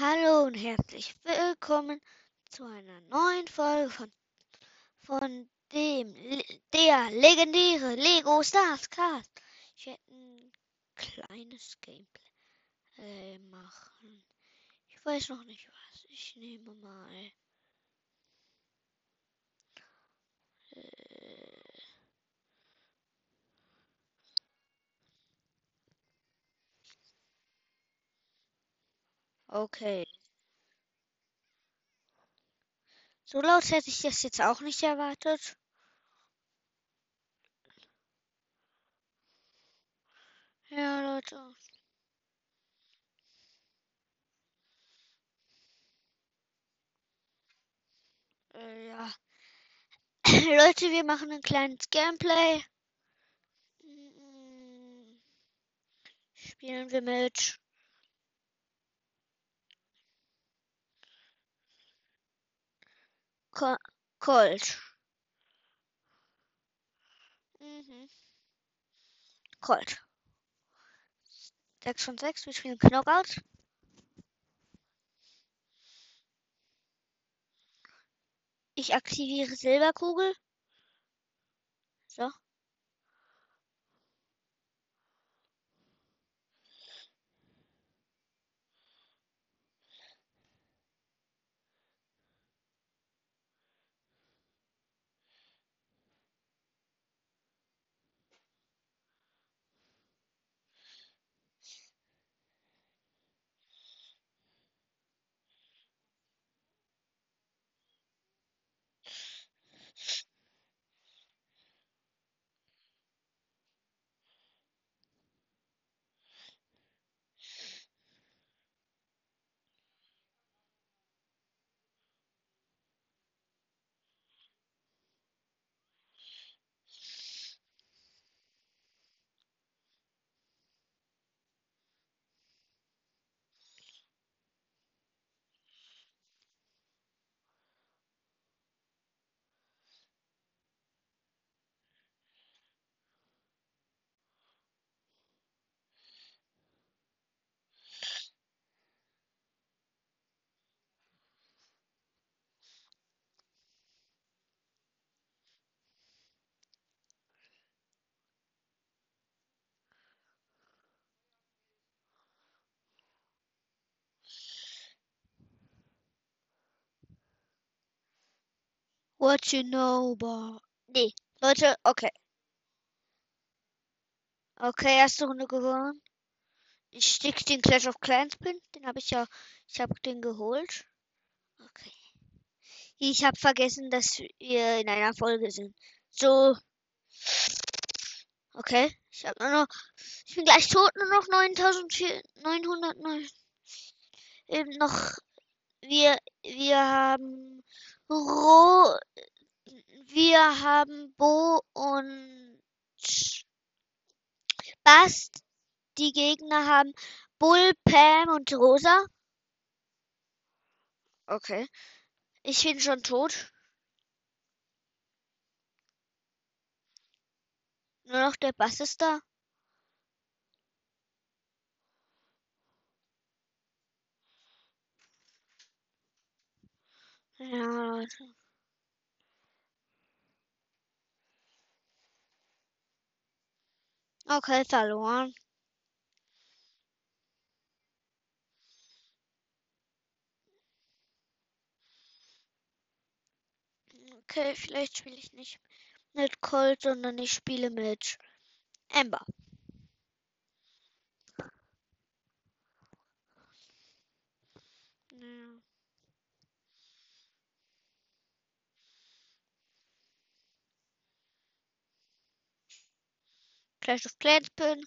Hallo und herzlich willkommen zu einer neuen Folge von, von dem der legendäre Lego Stars Cast. Ich werde ein kleines Gameplay äh, machen. Ich weiß noch nicht was. Ich nehme mal. Okay. So laut hätte ich das jetzt auch nicht erwartet. Ja, Leute. Äh, ja. Leute, wir machen ein kleines Gameplay. Spielen wir mit Colt. Mhm. Colt. 6 von 6, wir spielen Knockout. Ich aktiviere Silberkugel. So. What you know about. Nee, Leute, okay. Okay, erste Runde gewonnen. Ich stick den Clash of Clans Pin. Den habe ich ja. Ich habe den geholt. Okay. Ich habe vergessen, dass wir in einer Folge sind. So. Okay. Ich habe nur noch. Ich bin gleich tot, nur noch 9909. Eben noch. Wir. Wir haben. Ro wir haben Bo und Bast. Die Gegner haben Bull, Pam und Rosa. Okay. Ich bin schon tot. Nur noch der Bass ist da. Ja, Leute. Okay, verloren. Okay, vielleicht spiele ich nicht mit Colt, sondern ich spiele mit Amber. Ja. Clash of Clans Pin.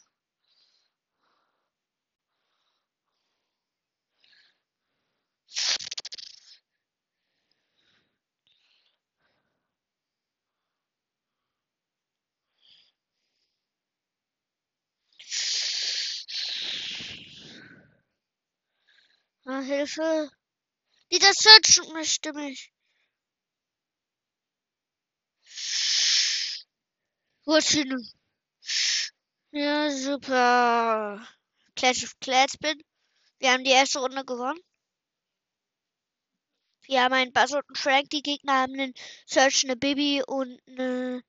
Ah, Hilfe. Dieser Search mich. Wurzeln. Ja, super. Clash of Clans bin. Wir haben die erste Runde gewonnen. Wir haben einen Buzz und einen Frank. Die Gegner haben einen Search, eine Baby und eine.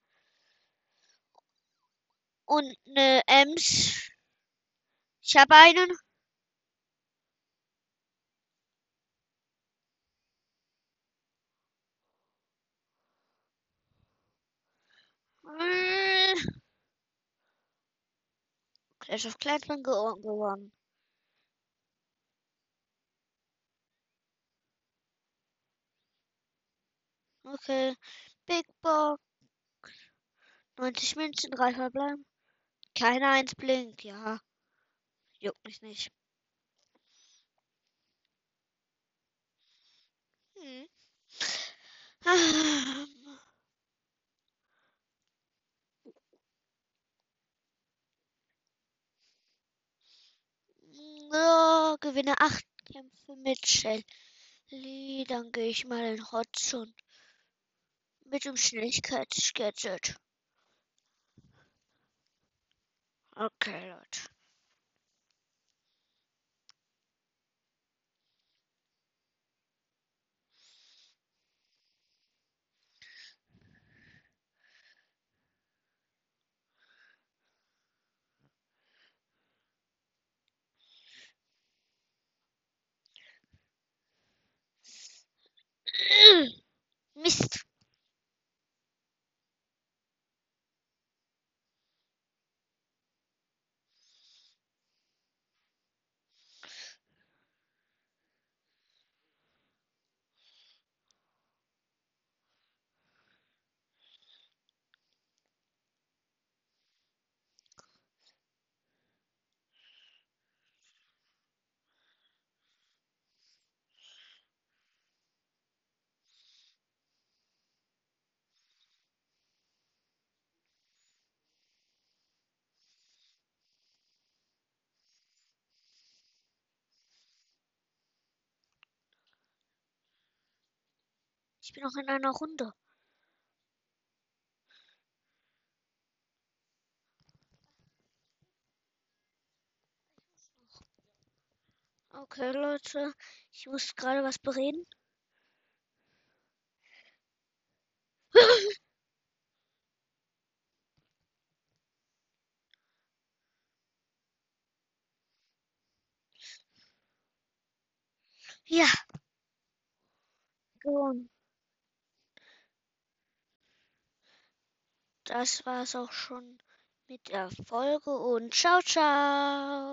Und eine Ems. Ich habe einen. Clash of Clans gewonnen. Okay. Big Box. 90 Münzen, 3 verbleiben. Keine 1 Blink, ja. Juckt mich nicht. Hm. Ah. Ja, gewinne 8 Kämpfe mit Shelly. Dann gehe ich mal in Hotzone. Mit dem Schnelligkeitsgadget. Okay, Leute. Ich bin noch in einer Runde. Okay, Leute. Ich muss gerade was bereden. Ja. Gewonnen. Das war's auch schon mit der Folge und ciao, ciao.